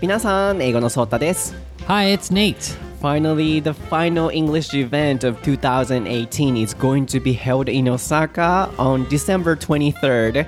皆さん、英語のソータです。 Hi, it's Nate. Finally, the final English event of 2018 is going to be held in Osaka on December 23rd.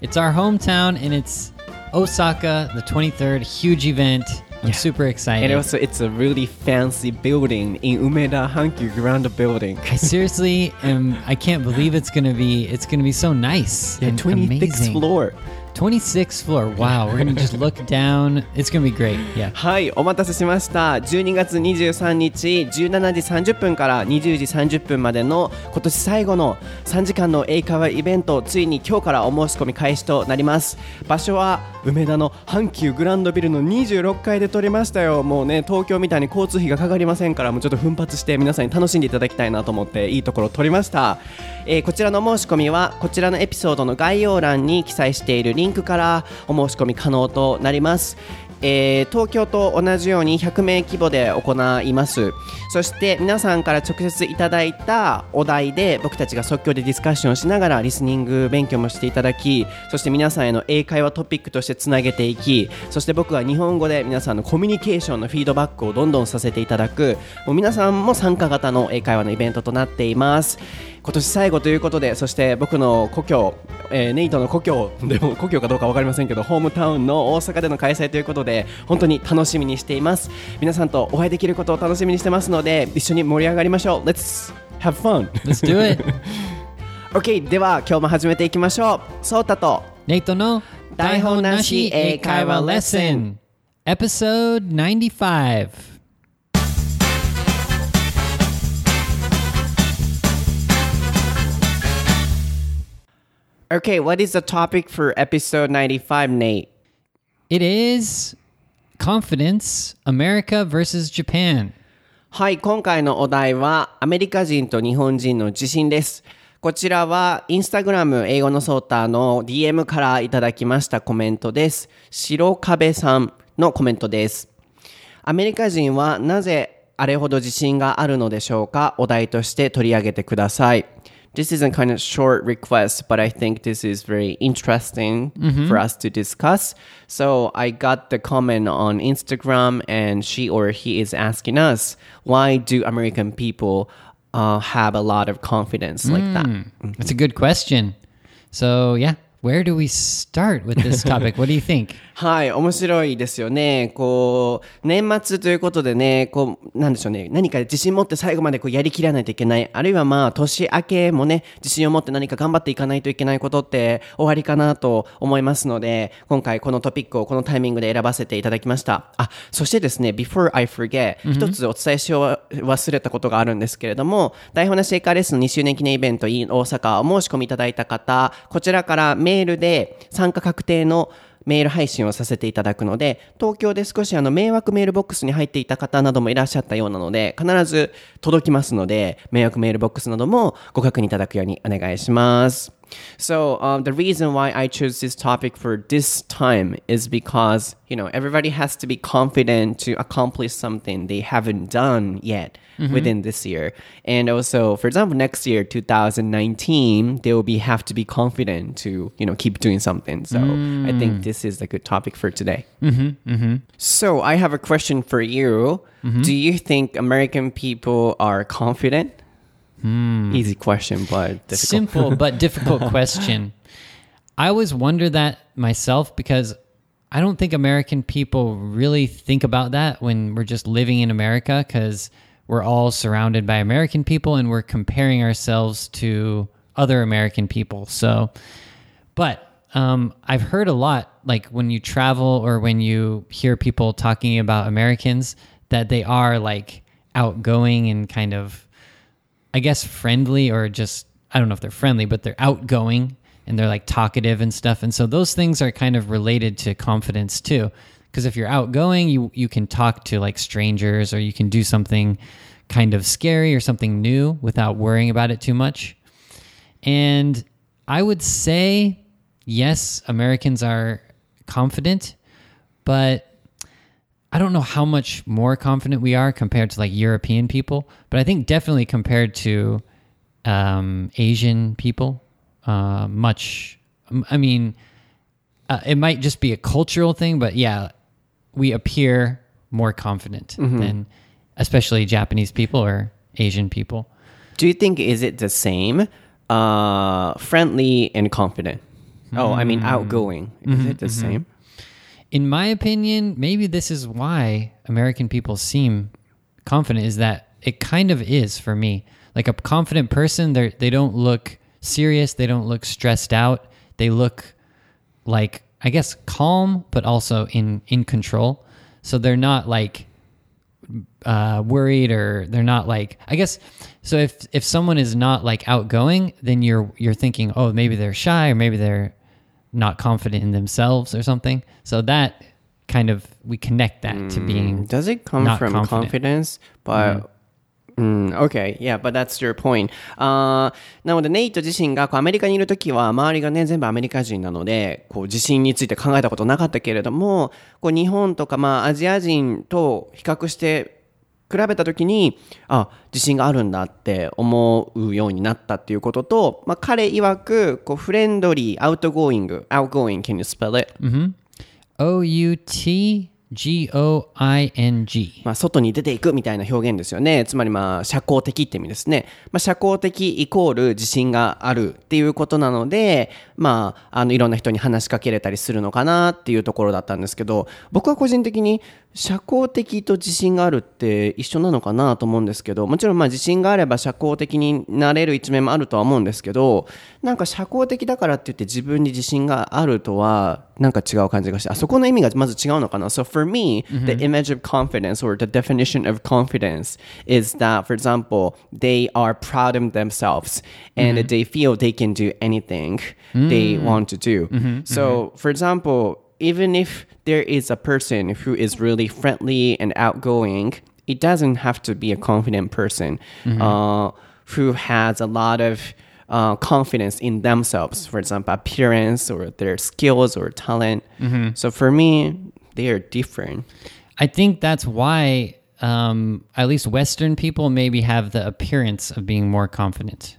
It's our hometown and it's Osaka, the 23rd, huge event. I'm super excited. And also, it's a really fancy building in Umeda Hankyu Grand Building. I seriously am I can't believe it's gonna be it's gonna be so nice. Yeah, and 26th amazing. floor. 26th floor. Wow, we're gonna just look down. It's gonna be great. Yeah. はい、お待たせしました。12月23日17時30分から20時30分までの今年最後の3時間の英会話イベント、ついに今日からお申し込み開始となります。場所は梅田の阪急グランドビルの26階で撮りましたよ。もうね、東京みたいに交通費がかかりませんから、もうちょっと奮発して皆さんに楽しんでいただきたいなと思っていいところを撮りました。えーこちらの申し込みはこちらのエピソードの概要欄に記載しているリンクリンクからお申し込み可能となります。えー東京と同じように100名規模で行いますそして皆さんから直接いただいたお題で僕たちが即興でディスカッションしながらリスニング勉強もしていただきそして皆さんへの英会話トピックとしてつなげていきそして僕は日本語で皆さんのコミュニケーションのフィードバックをどんどんさせていただくもう皆さんも参加型の英会話のイベントとなっています今年最後ということでそして僕の故郷、えーネイトの故郷でも 故郷かどうか分かりませんけどホームタウンの大阪での開催ということで本当に楽しみにしています皆さんとお会いできることを楽しみにしてますので一緒に盛り上がりましょう Let's have fun Let's do it. OK では今日も始めていきましょうソータと Nate no 台本なし英会話 lesson. Episode 95. OK what is the topic for episode 95 Nate? It is confidence America versus Japan. はい、今回のお題はアメリカ人と日本人の自信です。こちらはインスタグラム英語のソーターの DM からいただきましたコメントです。白壁さんのコメントです。アメリカ人はなぜあれほど自信があるのでしょうか？お題として取り上げてください。This is a kind of short request, but I think this is very interesting mm-hmm. for us to discuss. So I got the comment on Instagram, and she or he is asking us, why do American people uh, have a lot of confidence like that? Hmm. Mm-hmm. That's a good question. So, yeah, where do we start with this topic? what do you think? はい、面白いですよね。こう、年末ということでね、こう、なんでしょうね、何か自信持って最後までこうやりきらないといけない。あるいはまあ、年明けもね、自信を持って何か頑張っていかないといけないことって終わりかなと思いますので、今回このトピックをこのタイミングで選ばせていただきました。あ、そしてですね、before I forget、一つお伝えしよう忘れたことがあるんですけれども、台本なし英会レッスン2周年記念イベント in 大阪お申し込みいただいた方、こちらからメールで参加確定のメール配信をさせていただくので、東京で少しあの迷惑メールボックスに入っていた方などもいらっしゃったようなので、必ず届きますので、迷惑メールボックスなどもご確認いただくようにお願いします。So, um, the reason why I chose this topic for this time is because, you know, everybody has to be confident to accomplish something they haven't done yet mm-hmm. within this year. And also, for example, next year, 2019, they will be have to be confident to, you know, keep doing something. So, I think mm. this is a good topic for today. Mm-hmm, mm-hmm. So, I have a question for you. Do you think American people are confident? Easy question, but difficult. Simple but difficult question. I always wonder that myself because I don't think American people really think about that when we're just living in America because we're all surrounded by American people and we're comparing ourselves to other American people. So, but um, I've heard a lot, like when you travel or when you hear people talking about Americans, that they are like outgoing and kind of I guess friendly or just I don't know if they're friendly, but they're outgoing and they're like talkative and stuff. And so those things are kind of related to confidence too. Because if you're outgoing, you you can talk to like strangers or you can do something kind of scary or something new without worrying about it too much. And I would say yes, Americans are confident, but I don't know how much more confident we are compared to like European people, but I think definitely compared to um, Asian people, uh, much. I mean, uh, it might just be a cultural thing, but yeah, we appear more confident than especially Japanese people or Asian people. Do you think is it the same? Uh, friendly and confident. Oh, I mean outgoing. Is it the same? In my opinion, maybe this is why American people seem confident is that it kind of is for me. Like a confident person, they they don't look serious, they don't look stressed out. They look like I guess calm but also in in control. So they're not like uh, worried or they're not like I guess so if if someone is not like outgoing, then you're you're thinking, oh, maybe they're shy or maybe they're not confident in themselves or something. So that kind of we connect that to being Does it come not from confident. confidence? But Mm, okay, yeah, but that's your point. あーなので、ネイト自身がこうアメリカにいるときは、周りがね、全部アメリカ人なので、こう、自信について考えたことなかったけれども、こう、日本とか、まあ、アジア人と比較して、比べたときに、あ、自信があるんだって思うようになったっていうことと、まあ、彼曰く、こう、フレンドリー、アウトゴーイング、outgoing, can you spell it? O U T G O I N G. まあ、外に出ていくみたいな表現ですよね。つまり、まあ、社交的って意味ですね。まあ、社交的イコール自信があるっていうことなので、まあ、あの、いろんな人に話しかけれたりするのかなっていうところだったんですけど、僕は個人的に社交的と自信があるって一緒なのかなと思うんですけど、もちろんまあ自信があれば社交的になれる一面もあるとは思うんですけど、なんか社交的だからって言って自分に自信があるとは、なんか違う感じがして、あそこの意味がまず違うのかな。So for me, the image of confidence or the definition of confidence is that, for example, they are proud of themselves and they feel they can do anything they want to do. So, for example, even if there is a person who is really friendly and outgoing, it doesn't have to be a confident person uh, who has a lot of uh, confidence in themselves, for example, appearance or their skills or talent. So for me, they are different. I think that's why um, at least Western people maybe have the appearance of being more confident.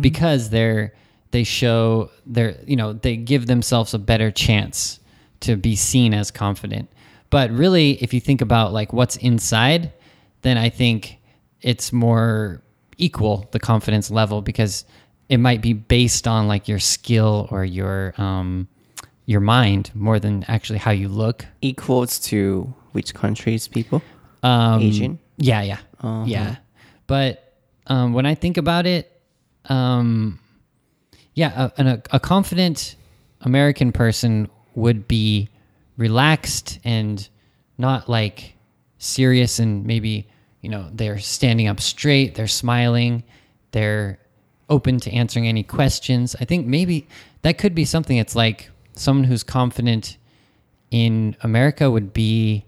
Because they're they show they're you know they give themselves a better chance to be seen as confident. But really, if you think about like what's inside, then I think it's more equal the confidence level because it might be based on like your skill or your um, your mind more than actually how you look. Equals to which countries, people? Um, Asian? Yeah, yeah, yeah. But um, when I think about it, um, yeah, a, a, a confident American person would be relaxed and not like serious and maybe you know they're standing up straight, they're smiling, they're open to answering any questions. I think maybe that could be something. It's like someone who's confident in America would be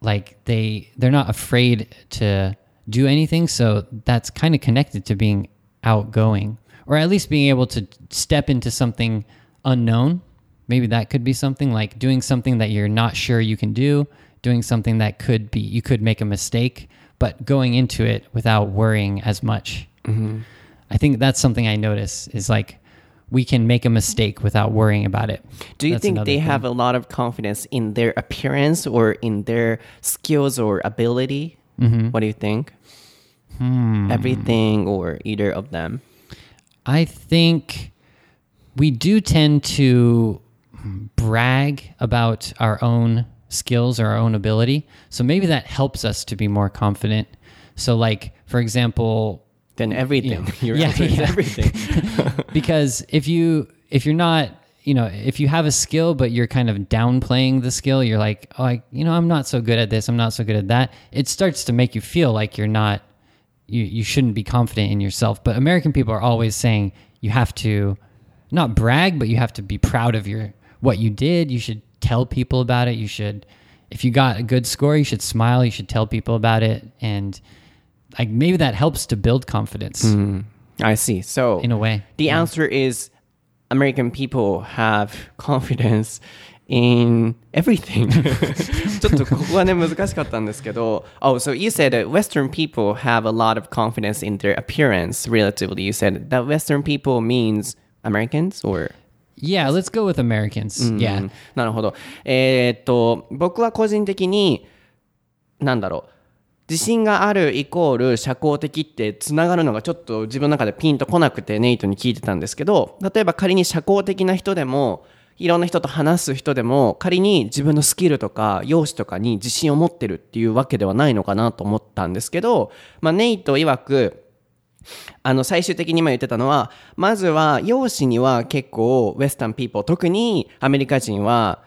like they they're not afraid to do anything so that's kind of connected to being outgoing or at least being able to step into something unknown maybe that could be something like doing something that you're not sure you can do doing something that could be you could make a mistake but going into it without worrying as much mm-hmm. i think that's something i notice is like we can make a mistake without worrying about it Do you That's think they thing. have a lot of confidence in their appearance or in their skills or ability? Mm-hmm. What do you think? Hmm. Everything or either of them? I think we do tend to brag about our own skills or our own ability. So maybe that helps us to be more confident. So, like, for example, Then everything. Your Yeah, answer is yeah. everything. because if you if you're not you know if you have a skill but you're kind of downplaying the skill you're like oh I, you know i'm not so good at this i'm not so good at that it starts to make you feel like you're not you, you shouldn't be confident in yourself but american people are always saying you have to not brag but you have to be proud of your what you did you should tell people about it you should if you got a good score you should smile you should tell people about it and like maybe that helps to build confidence I see. So in a way the answer is American people have confidence in everything. ちょっとここはね難しかったんですけど Oh, so you said that Western people have a lot of confidence in their appearance relatively. You said that Western people means Americans or Yeah, let's go with Americans. Yeah. うんなるほど。えーっと、僕は個人的に、なんだろう。自信があるイコール社交的ってつながるのがちょっと自分の中でピンとこなくてネイトに聞いてたんですけど、例えば仮に社交的な人でも、いろんな人と話す人でも仮に自分のスキルとか容姿とかに自信を持ってるっていうわけではないのかなと思ったんですけど、まあ、ネイト曰くあの最終的に今言ってたのはまずは容姿には結構ウェスタンピーポー特にアメリカ人は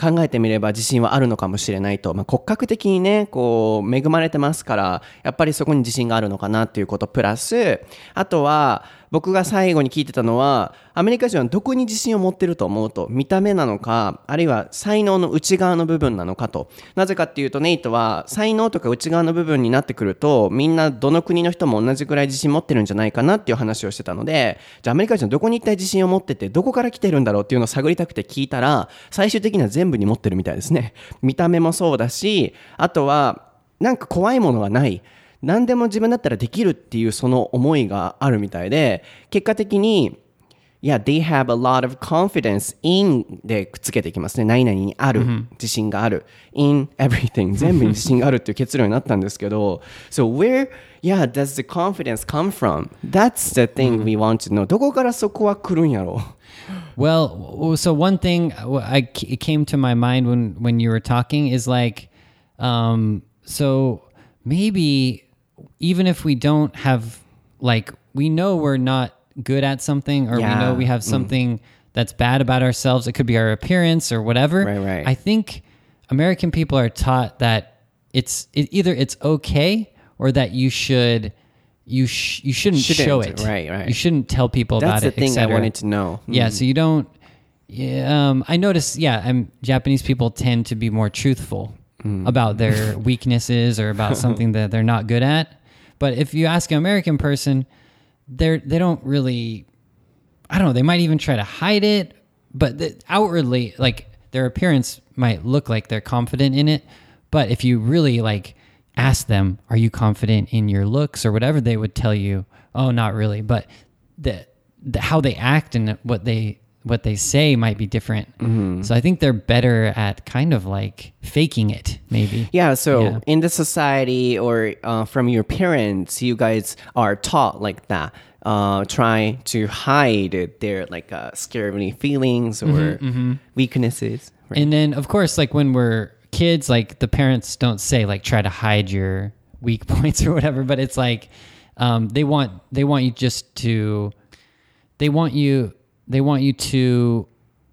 考えてみれば自信はあるのかもしれないと、まあ、骨格的にねこう恵まれてますからやっぱりそこに自信があるのかなっていうことプラスあとは僕が最後に聞いてたのはアメリカ人はどこに自信を持ってると思うと見た目なのかあるいは才能の内側の部分なのかと。なぜかっていうとネイトは才能とか内側の部分になってくるとみんなどの国の人も同じくらい自信持ってるんじゃないかなっていう話をしてたのでじゃあアメリカ人はどこに一体自信を持っててどこから来てるんだろうっていうのを探りたくて聞いたら最終的には全部に持ってるみたいですね。見た目もそうだしあとはなんか怖いものがない。何でも自分だったらできるっていうその思いがあるみたいで結果的に Yeah, they have a lot of confidence in でくっつけていきますね。何々にある、自信がある。in everything 全部に自信があるっていう結論になったんですけど So where, yeah, does the confidence come from? That's the thing we want to know. どこからそこは来るんやろ Well, w- so one thing I it came to my mind when when you were talking is like, um, so maybe even if we don't have like we know we're not good at something or we know we have something that's bad about ourselves, it could be our appearance or whatever. Right, right. I think American people are taught that it's it, either it's okay or that you should. You sh- you shouldn't, show Shouldn't, it. right, right. You shouldn't tell people That's about the thing I wanted to know. Yeah, so you don't. Yeah, um, I notice. Yeah, um, Japanese people tend to be more truthful about their weaknesses or about something that they're not good at. But if you ask an American person, they're they don't really. I don't know. They might even try to hide it, but the, outwardly, like their appearance might look like they're confident in it. But if you really like ask them, "Are you confident in your looks or whatever?" they would tell you, "Oh, not really." But the, the how they act and what they what they say might be different. So I think they're better at kind of like faking it, maybe. Yeah, so Yeah. in the society or uh, from your parents, you guys are taught like that. Uh, try to hide their like uh, scary feelings or weaknesses. Right? And then of course, like when we're kids, like the parents don't say like try to hide your weak points or whatever, but it's like um, they want they want you just to they want you they want you to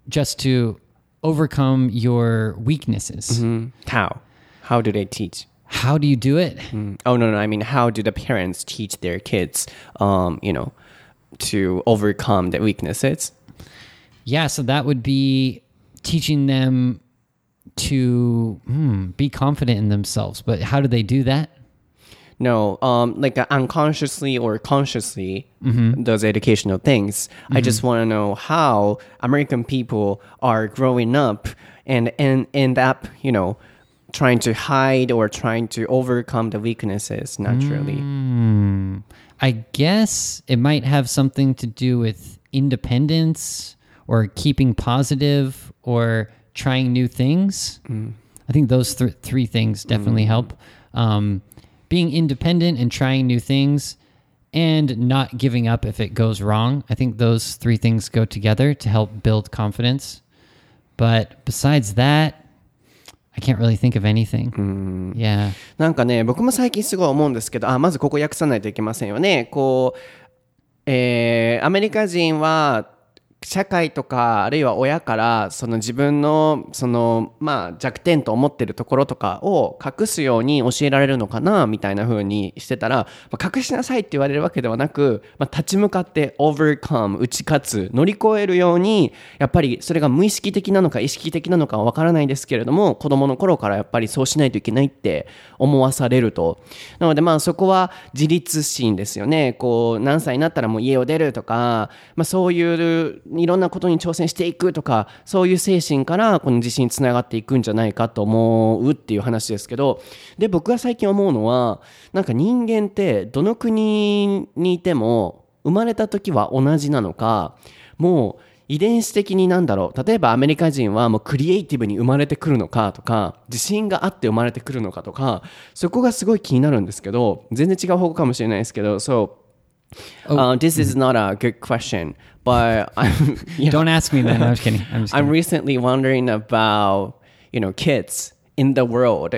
just to overcome your weaknesses. How? How do they teach? How do you do it? Oh no, no. I mean, how do the parents teach their kids? Um, you know, to overcome the weaknesses. Yeah, so that would be teaching them to hmm, be confident in themselves. But how do they do that? No, um, like uh, unconsciously or consciously, those educational things. I just want to know how American people are growing up and and end up, you know, trying to hide or trying to overcome the weaknesses naturally. I guess it might have something to do with independence or keeping positive or trying new things. I think those th- three things definitely help. Um, being independent and trying new things and not giving up if it goes wrong. I think those three things go together to help build confidence. But besides that, I can't really think of anything. Yeah. なんかね、僕も最近すごい思うんですけど、あ、まずここ訳さないといけませんよね。こう、えーアメリカ人は、 社会とかあるいは親からその自分のそのまあ弱点と思ってるところとかを隠すように教えられるのかなみたいな風にしてたら、まあ隠しなさいって言われるわけではなく、まあ、立ち向かって overcome 打ち勝つ乗り越えるようにやっぱりそれが無意識的なのか意識的なのかは分からないですけれども子供の頃からやっぱりそうしないといけないって思わされると。なのでまあそこは自立心ですよね。こう何歳になったらもう家を出るとか、まあ、そういういろんなことに挑戦していくとかそういう精神からこの自信につながっていくんじゃないかと思うっていう話ですけどで僕が最近思うのはなんか人間ってどの国にいても生まれた時は同じなのかもう遺伝子的になんだろう例えばアメリカ人はもうクリエイティブに生まれてくるのかとか自信があって生まれてくるのかとかそこがすごい気になるんですけど全然違う方向かもしれないですけどそう So uh, this is not a good question but I'm, Don't ask me then. I'm just kidding. I'm just I'm recently wondering about you know kids in the world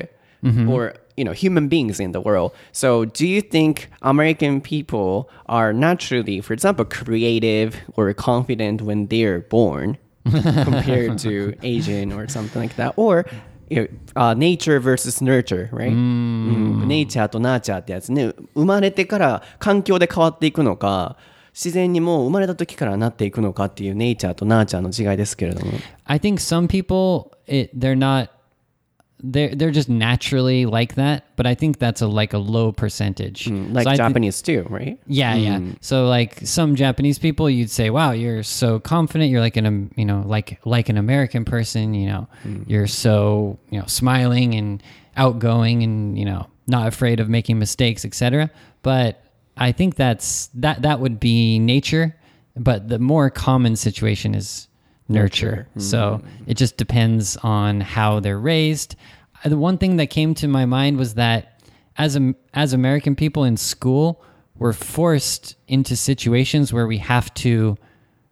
or you know human beings in the world. So do you think American people are naturally, for example, creative or confident when they're born compared to Asian or something like that, or uh, nature versus nurture, right? うん、ネイチャーとナーチャーってやつね。生まれてから環境で変わっていくのか自然にもう生まれた時からなっていくのかっていうネイチャーとナーチャーの違いですけれども。I think some people it they're not they're they're just naturally like that, but I think that's a like a low percentage. Mm, like So Japanese too, right? yeah, yeah. Mm. So like some Japanese people, you'd say, "Wow, you're so confident. You're like an um, you know like like an American person. You know, mm. you're so you know smiling and outgoing, and you know not afraid of making mistakes, etc." But I think that's that that would be nature, but the more common situation is nurture. So it just depends on how they're raised. Uh, The one thing that came to my mind was that as a, as American people in school, we're forced into situations where we have to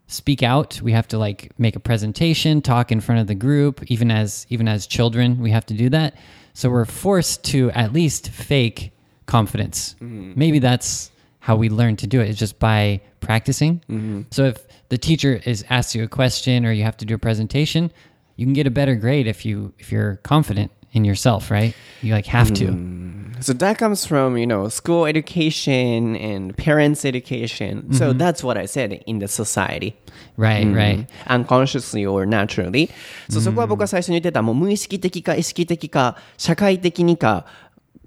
speak out. We have to like make a presentation, talk in front of the group. Even as even as children, we have to do that. So we're forced to at least fake confidence. Maybe that's how we learn to do it is just by practicing. So if the teacher is asks you a question or you have to do a presentation, you can get a better grade if you if you're confident in yourself, right? You like have to. So that comes from, you know, school education and parents' education. So that's what I said in the society. Right, right. unconsciously or naturally. そうそこは僕が最初に言ってた、もう無意識的か意識的か、社会的にか、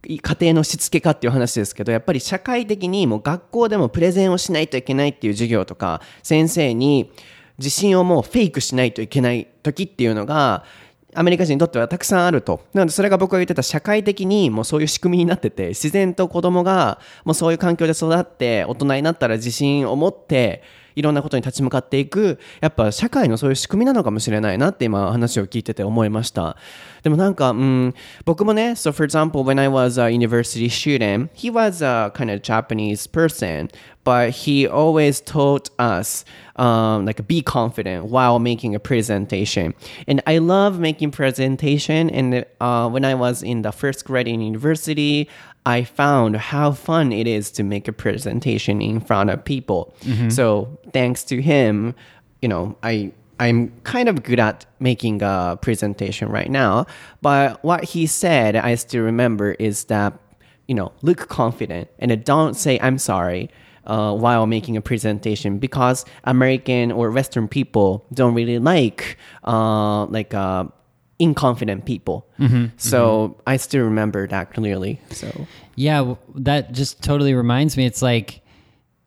家庭のしつけかっていう話ですけど、やっぱり社会的にもう学校でもプレゼンをしないといけないっていう授業とか、先生に自信をもうフェイクしないといけない時っていうのが、アメリカ人にとってはたくさんあると。なのでそれが僕が言ってた社会的にもうそういう仕組みになってて、自然と子供がもうそういう環境で育って大人になったら自信を持って、いろんなことに立ち向かっていく、やっぱ社会のそういう仕組みなのかもしれないなって今話を聞いてて思いました。でもなんか、うん、僕もね、so for example, when I was a university student, he was a kind of Japanese person, but he always taught us um, like be confident while making a presentation. And I love making presentation. And uh, when I was in the first grade in university, I found how fun it is to make a presentation in front of people. So thanks to him, you know, I I'm kind of good at making a presentation right now. But what he said, I still remember, is that you know, look confident and don't say I'm sorry uh, while making a presentation because American or Western people don't really like uh, like uh, inconfident people. Mm-hmm, so mm-hmm. I still remember that clearly. So Yeah, that just totally reminds me. It's like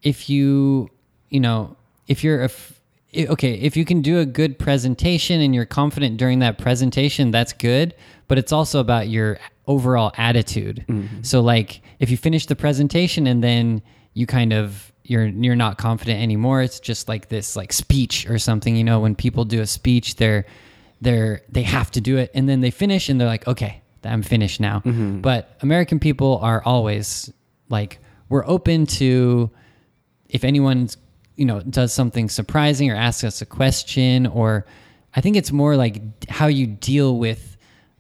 if you, you know, if you're a, f- i- okay, if you can do a good presentation and you're confident during that presentation, that's good. But it's also about your overall attitude. Mm-hmm. So, like, if you finish the presentation and then you kind of you're you're not confident anymore, it's just like this like speech or something. You know, when people do a speech, they're they're they have to do it. And then they finish and they're like okay i'm finished now. But american people are always like we're open to if anyone's you know does something surprising or asks us a question or i think it's more like how you deal with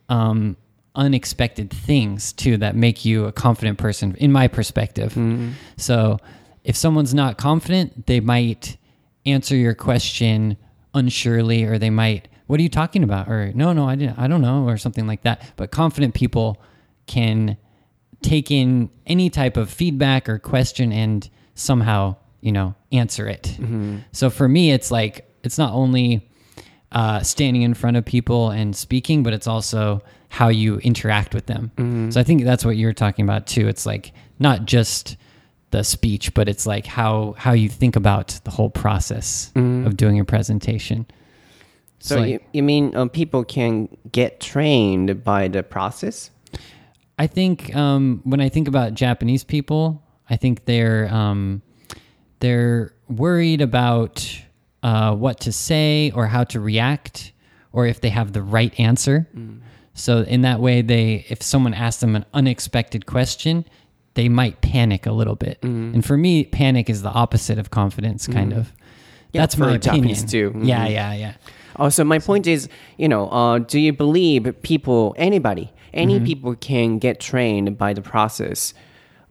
um, unexpected things too that make you a confident person in my perspective. So if someone's not confident they might answer your question unsurely or they might what are you talking about? Or no no i didn't i don't know or something like that. But confident people can take in any type of feedback or question and somehow you know answer it. Mm-hmm. So for me it's like it's not only uh, standing in front of people and speaking but it's also how you interact with them. Mm-hmm. So i think that's what you're talking about too. It's like not just the speech but it's like how how you think about the whole process mm-hmm. of doing a presentation so like- you, you mean um, people can get trained by the process? I think um, when I think about Japanese people, I think they're um, they're worried about uh, what to say or how to react or if they have the right answer. So in that way, they if someone asks them an unexpected question, they might panic a little bit. And for me, panic is the opposite of confidence, kind of. Yeah, That's for my opinion. Japanese too. Yeah, yeah, yeah. Oh, so my point is, you know, uh, do you believe people, anybody, any Mm-hmm. people can get trained by the process?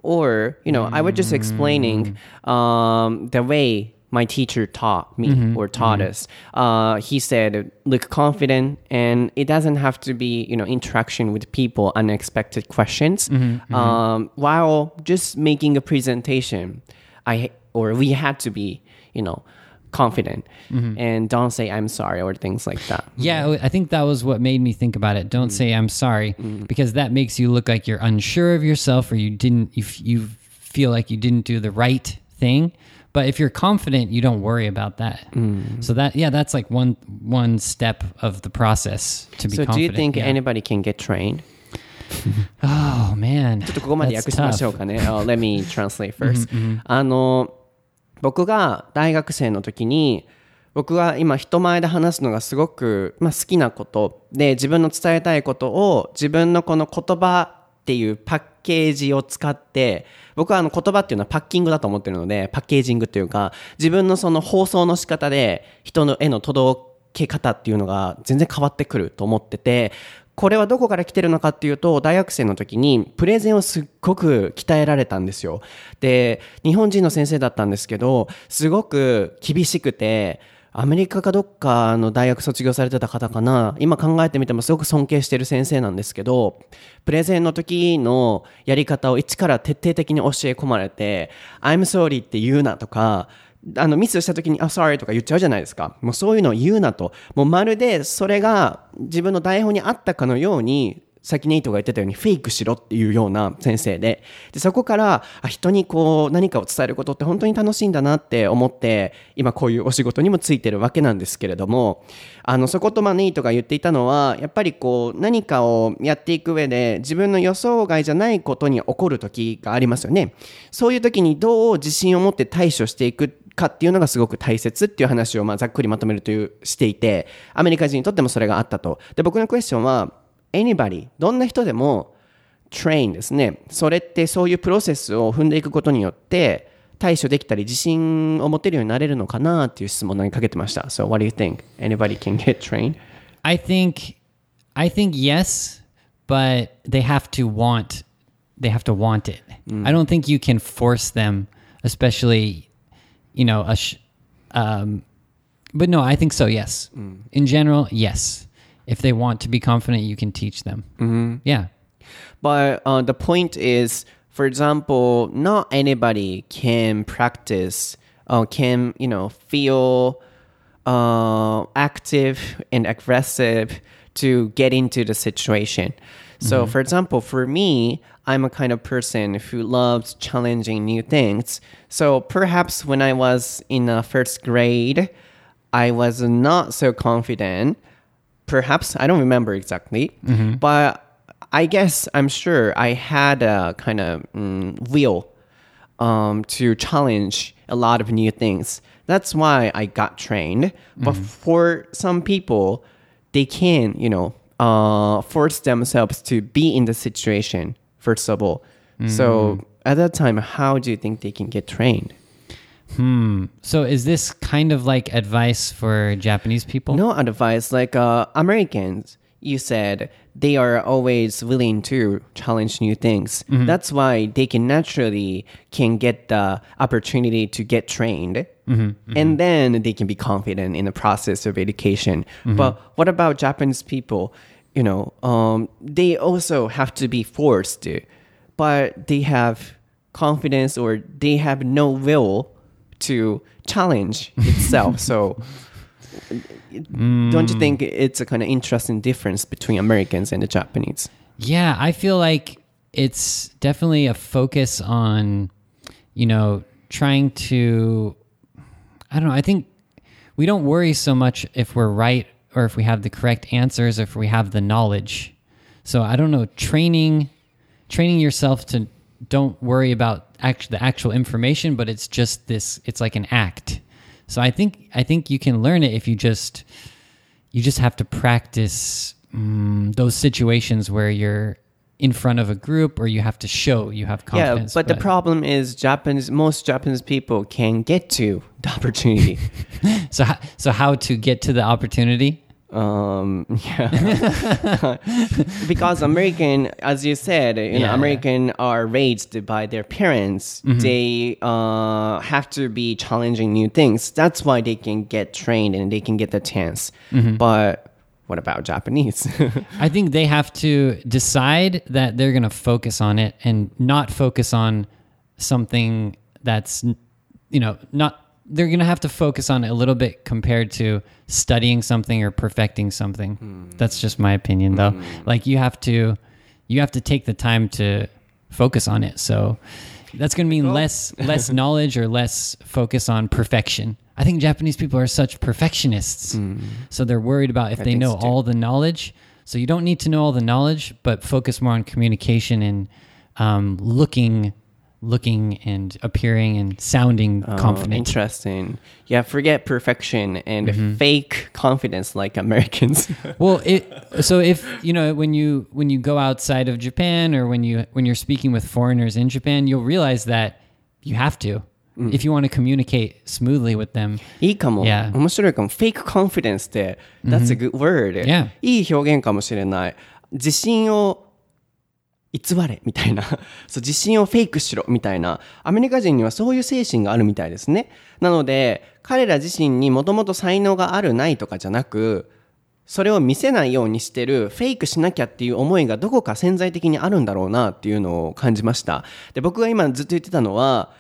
Or, you know, I was just explaining um, the way my teacher taught me Mm-hmm. or taught us. Uh, he said, look confident, and it doesn't have to be, you know, interaction with people, unexpected questions. Mm-hmm, Um, while just making a presentation, I or we had to be, you know, confident Mm-hmm. and don't say I'm sorry or things like that. Yeah, I think that was what made me think about it. Don't say I'm sorry because that makes you look like you're unsure of yourself or you didn't you, f- you feel like you didn't do the right thing. But if you're confident, you don't worry about that. So that yeah, that's like one one step of the process to be So do you confident. think yeah. anybody can get trained? Oh man. ちょっとここまで That's 訳しましょう tough. かね。Uh, let me translate first. あの、 僕が大学生の時に、僕は今人前で話すのがすごく、まあ、好きなことで自分の伝えたいことを自分のこの言葉っていうパッケージを使って僕はあの言葉っていうのはパッキングだと思ってるのでパッケージングっていうか自分のその放送の仕方で人の絵の届け方っていうのが全然変わってくると思っててこれはどこから来てるのかっていうと大学生の時にプレゼンをすっごく鍛えられたんですよ。で日本人の先生だったんですけどすごく厳しくてアメリカかどっかの大学卒業されてた方かな今考えてみてもすごく尊敬してる先生なんですけどプレゼンの時のやり方を一から徹底的に教え込まれて「I'm sorry」って言うなとかあのミスした時に「あ sorry」とか言っちゃうじゃないですか。もうそういうのを言うなと。もうまるでそれが自分の台本にあったかのように先にイトが言ってたようにフェイクしろっていうような先生で。でそこからあ人にこう何かを伝えることって本当に楽しいんだなって思って今こういうお仕事にもついてるわけなんですけれどもあのそことマネイトが言っていたのはやっぱりこう何かをやっていく上で自分の予想外じゃないことに起こる時がありますよね。そういう時にどう自信を持って対処していくかっていうのがすごく大切っていう話をまあざっくりまとめるというしていてアメリカ人にとってもそれがあったとで僕のクエスチョンは anybody どんな人でも train ですねそれってそういうプロセスを踏んでいくことによって対処できたり自信を持てるようになれるのかなっていう質問を投げかけてました So what do you think? Anybody can get trained? I think I think yes, but they have to want they have to want it. I don't think you can force them, especially you know, a sh- um but no, I think so, yes. In general, yes. If they want to be confident, you can teach them. Mm-hmm. Yeah. But uh, the point is, for example, not anybody can practice or can, you know, feel uh, active and aggressive to get into the situation. So, for example, for me, I'm a kind of person who loves challenging new things. So, perhaps when I was in the first grade, I was not so confident perhaps I don't remember exactly, but I guess I'm sure I had a kind of mm, will um, to challenge a lot of new things. That's why I got trained. But for some people, they can, you know, uh, force themselves to be in the situation first of all. So at that time, how do you think they can get trained? Hmm. So is this kind of like advice for Japanese people? No advice. Like uh, Americans, you said they are always willing to challenge new things. That's why they can naturally can get the opportunity to get trained, and then they can be confident in the process of education. But what about Japanese people? You know, um, they also have to be forced, to, but they have confidence or they have no will to challenge itself. so don't you think it's a kind of interesting difference between Americans and the Japanese? Yeah, I feel like it's definitely a focus on, you know, trying to. I don't know. I think we don't worry so much if we're right or if we have the correct answers, or if we have the knowledge. So I don't know. Training, training yourself to don't worry about act- the actual information, but it's just this. It's like an act. So I think I think you can learn it if you just you just have to practice mm, those situations where you're in front of a group or you have to show you have confidence. Yeah, confidence. but the problem is Japanese most Japanese people can get to the opportunity. so so how to get to the opportunity? um yeah because american as you said you know Yeah. american are raised by their parents Mm-hmm. they uh have to be challenging new things that's why they can get trained and they can get the chance Mm-hmm. but what about japanese I think they have to decide that they're going to focus on it and not focus on something that's, you know, not, they're going to have to focus on it a little bit compared to studying something or perfecting something. Hmm. That's just my opinion though. Hmm. Like you have to, you have to take the time to focus on it. So that's going to mean less, less knowledge or less focus on perfection. I think Japanese people are such perfectionists. So they're worried about if they know so, all the knowledge. So you don't need to know all the knowledge, but focus more on communication and um, looking, looking and appearing and sounding Oh, confident. interesting yeah forget perfection and Mm-hmm. fake confidence like americans well, it, so if you know when you when you go outside of Japan or when you when you're speaking with foreigners in Japan, you'll realize that you have to Mm. If you want to communicate smoothly with them. いいかも。Yeah. 面白いかも。fake confidence って、that's a good word. Yeah. いい表現かもしれない。自信を偽れみたいな。そう、自信をフェイクしろみたいな。アメリカ人にはそういう精神があるみたいですね。なので、彼ら自身にもともと才能があるないとかじゃなく、それを見せないようにしてるフェイクしなきゃっていう思いがどこか潜在的にあるんだろうなっていうのを感じました。で、僕が今ずっと言ってたのは、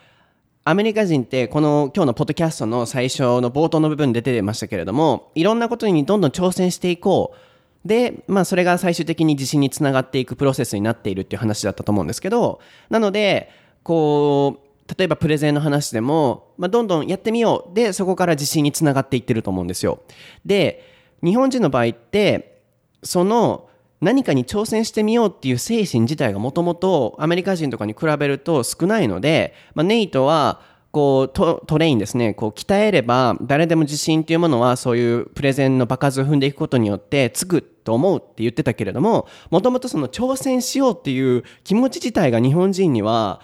アメリカ人ってこの今日のポッドキャストの最初の冒頭の部分で出てましたけれどもいろんなことにどんどん挑戦していこう。で、まあ、それが最終的に自信につながっていくプロセスになっているっていう話だったと思うんですけどなのでこう例えばプレゼンの話でも、まあ、どんどんやってみよう。でそこから自信につながっていってると思うんですよ。で日本人の場合ってその何かに挑戦してみようっていう精神自体がもともとアメリカ人とかに比べると少ないので、まあ、ネイトはこうトレインですね。こう鍛えれば誰でも自信っていうものはそういうプレゼンの場数を踏んでいくことによってつくと思うって言ってたけれどももともとその挑戦しようっていう気持ち自体が日本人には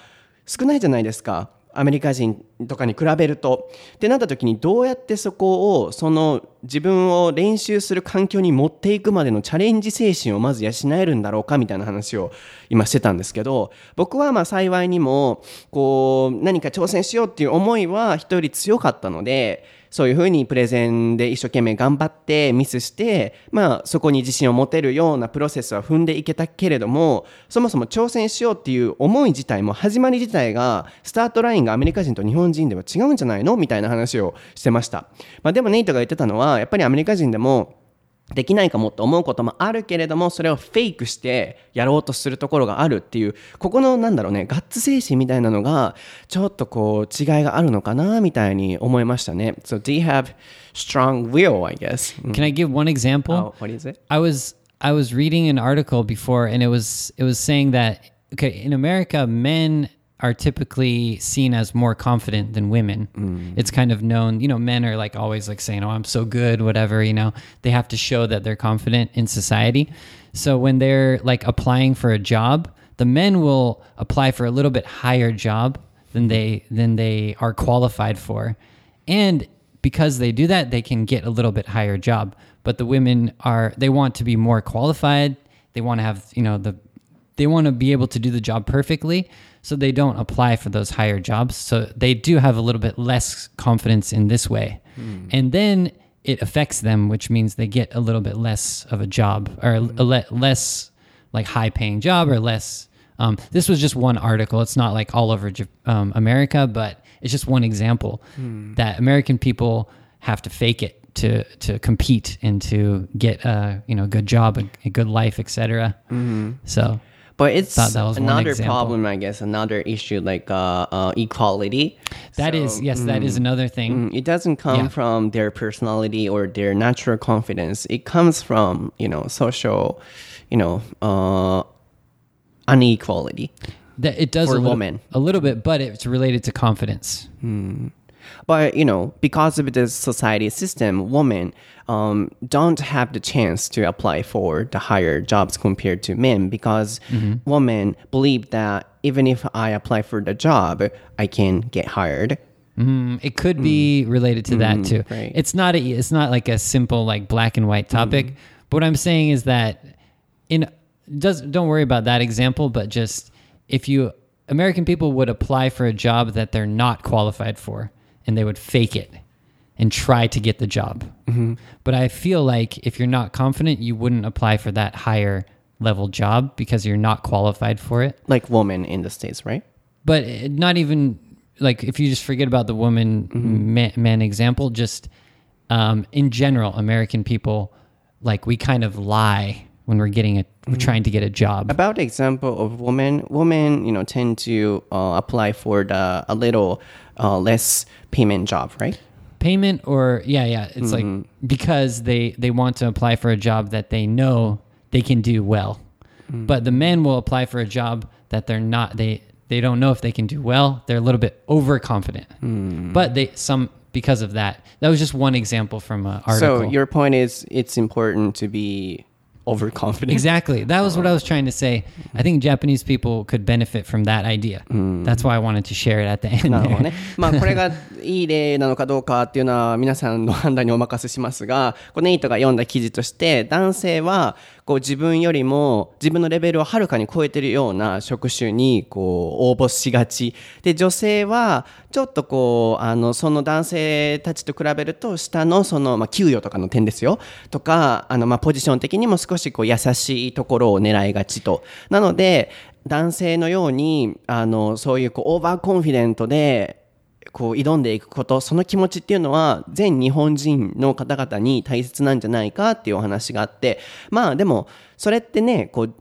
少ないじゃないですか。アメリカ人とかに比べると。ってなった時にどうやってそこをその自分を練習する環境に持っていくまでのチャレンジ精神をまず養えるんだろうかみたいな話を今してたんですけど僕はまあ幸いにもこう何か挑戦しようっていう思いは人より強かったのでそういうふうにプレゼンで一生懸命頑張ってミスして、まあ、そこに自信を持てるようなプロセスは踏んでいけたけれどもそもそも挑戦しようっていう思い自体も始まり自体がスタートラインがアメリカ人と日本人では違うんじゃないの？みたいな話をしてました、まあ、でもネイトが言ってたのはやっぱりアメリカ人でもできないかもと思うこともあるけれどもそれをフェイクしてやろうとするところがあるっていうここのなんだろうねガッツ精神みたいなのがちょっとこう違いがあるのかなみたいに思いましたね So do you have strong will I guess Can I give one example? Oh, what is it? I was I was reading an article before and it was it was saying that okay, in America men are typically seen as more confident than women. Mm. It's kind of known, you know, men are like always like saying, "Oh, I'm so good," whatever, you know. They have to show that they're confident in society. So when they're like applying for a job, the men will apply for a little bit higher job than they than they are qualified for. And because they do that, they can get a little bit higher job. But the women are they want to be more qualified. They want to have, you know, the they want to be able to do the job perfectly, so they don't apply for those higher jobs. So they do have a little bit less confidence in this way. And then it affects them, which means they get a little bit less of a job or a le- less like high paying job or less. Um, this was just one article. It's not like all over um, America, but it's just one example that American people have to fake it to to compete and to get a you know good job, a, a good life, etc. So But it's another problem, I guess, another issue like uh, uh, equality. that So, is yes, that is another thing. Mm, It doesn't come Yeah. from their personality or their natural confidence. It comes from, you know, social, you know, uh, unequality. That it does For a little, women. a little bit, but it's related to confidence. But you know, because of the society system, women um, don't have the chance to apply for the higher jobs compared to men because women believe that even if I apply for the job, I can get hired. Mm, it could be related to that too. right. It's not a, it's not like a simple like black and white topic. But what I'm saying is that in does don't worry about that example, but just if you American people would apply for a job that they're not qualified for and they would fake it and try to get the job. Mm-hmm. But I feel like if you're not confident, you wouldn't apply for that higher level job because you're not qualified for it Like women in the States, right? but uh, not even like if you just forget about the woman mm-hmm. man, man example just um, in general american people like we kind of lie when we're getting a we're trying to get a job. About example of women, women, you know, tend to uh, apply for the a little uh, less payment job, right? payment or yeah yeah it's like because they they want to apply for a job that they know they can do well. But the men will apply for a job that they're not they they don't know if they can do well. They're a little bit overconfident. But they some because of that. That was just one example from an article. So your point is it's important to be overconfident. Exactly. That was what I was trying to say. I think Japanese people could benefit from that idea. That's why I wanted to share it at the end. なるほど there. ね。まあこれがいい例なのかどうかっていうのは皆さんの判断にお任せしますが、このネイトが読んだ記事として男性は こう自分よりも自分のレベルをはるかに超えてるような職種にこう応募しがち。で女性はちょっとこうあのその男性たちと比べると下のそのまあ給与とかの点ですよとかあのまあポジション的にも少しこう優しいところを狙いがちと。なので男性のようにあのそういうこうオーバーコンフィデントでこう挑んでいくことその気持ちっていうのは全日本人の方々に大切なんじゃないかっていうお話があってまあでもそれってねこう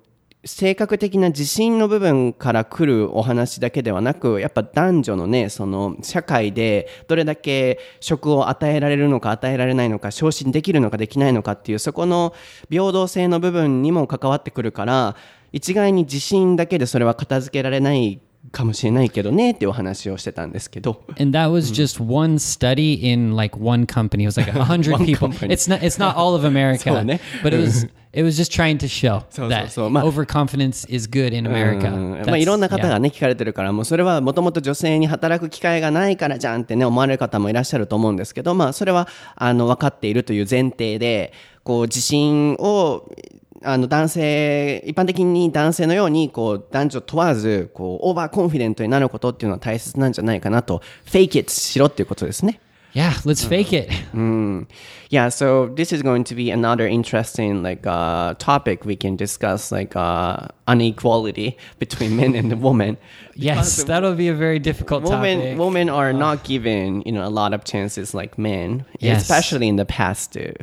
性格的な自信の部分から来るお話だけではなくやっぱ男女のねその社会でどれだけ職を与えられるのか与えられないのか昇進できるのかできないのかっていうそこの平等性の部分にも関わってくるから一概に自信だけでそれは片付けられないかもしれないけどねっていうお話をしてたんですけど And that was just one study in like one company. It was like a hundred One people. company. It's not. It's not all of America, そうね。but it was. It was just trying to show そうそう that そう。まあ overconfidence is good in America. うん That's- まあ、いろんな方.がね聞かれてるからもうそれはもともと女性に働く機会がないからじゃんってね思われる方もいらっしゃると思うんですけどまあそれはあの分かっているという前提でこう自信をあの男性一般的に男性のようにこう男女問わずこうオーバーコンフィデントになることっていうのは大切なんじゃないかなとフェイキットしろっていうことですね。Yeah, let's fake it. Mm. Yeah, so this is going to be another interesting like uh, topic we can discuss, like uh, unequality between men and women. Yes, that'll be a very difficult Women, topic. women are not given, you know, a lot of chances like men, Yes. especially in the past. Too.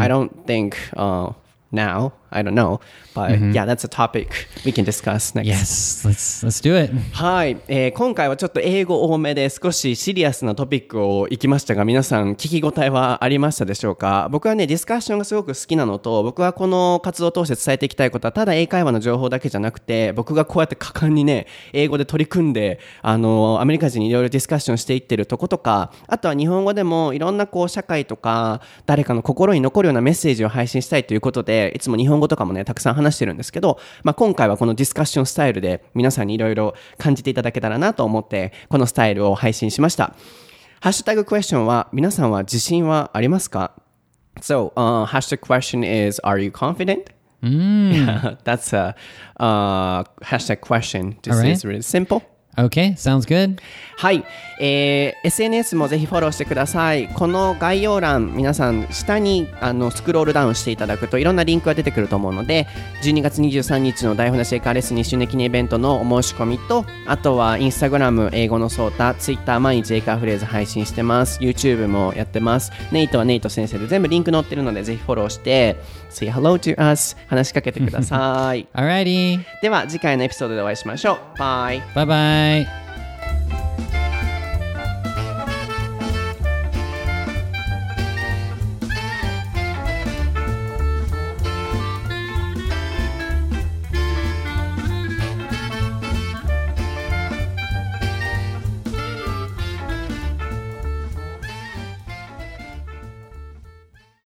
I don't think uh, now. I don't know, but yeah, that's a topic we can discuss next. Yes, let's let's do it. はい、えー今回はちょっと英語多めで少しシリアスなトピックをいきましたが皆さん聞き応えはありましたでしょうか？僕はねディスカッションがすごく好きなのと僕はこの活動を通して伝えていきたいことはただ英会話の情報だけじゃなくて僕がこうやって果敢にね英語で取り組んであのアメリカ人にいろいろディスカッションしていってるとことかあとは日本語でもいろんなこう社会とか誰かの心に残るようなメッセージを配信したいということでいつも日本語とかもねたくさん話してるんですけど、まあ、今回はこのディスカッションスタイルで皆さんにいろいろ感じていただけたらなと思ってこのスタイルを配信しましたハッシュタグクエスチョンは皆さんは自信はありますか？So, uh, hashtag question is Are you confident? Yeah, that's a uh, hashtag question. This Alright. is really simple. Okay, sounds good. はい、えー SNS もぜひフォローしてください。この概要欄、皆さん、下にあのスクロールダウンしていただくといろんなリンクが出てくると思うので、12月23日の台本シェイカーレスン2周年記念イベントのお申し込みと、あとはインスタグラム、英語のソータ、ツイッター毎日英会話フレーズ配信してます。YouTube もやってます。ネイトはネイト先生で全部リンク載ってるので、ぜひフォローして、Say hello to us 話しかけてください。Alrighty, では次回のエピソードでお会いしましょう。バイ。bye bye.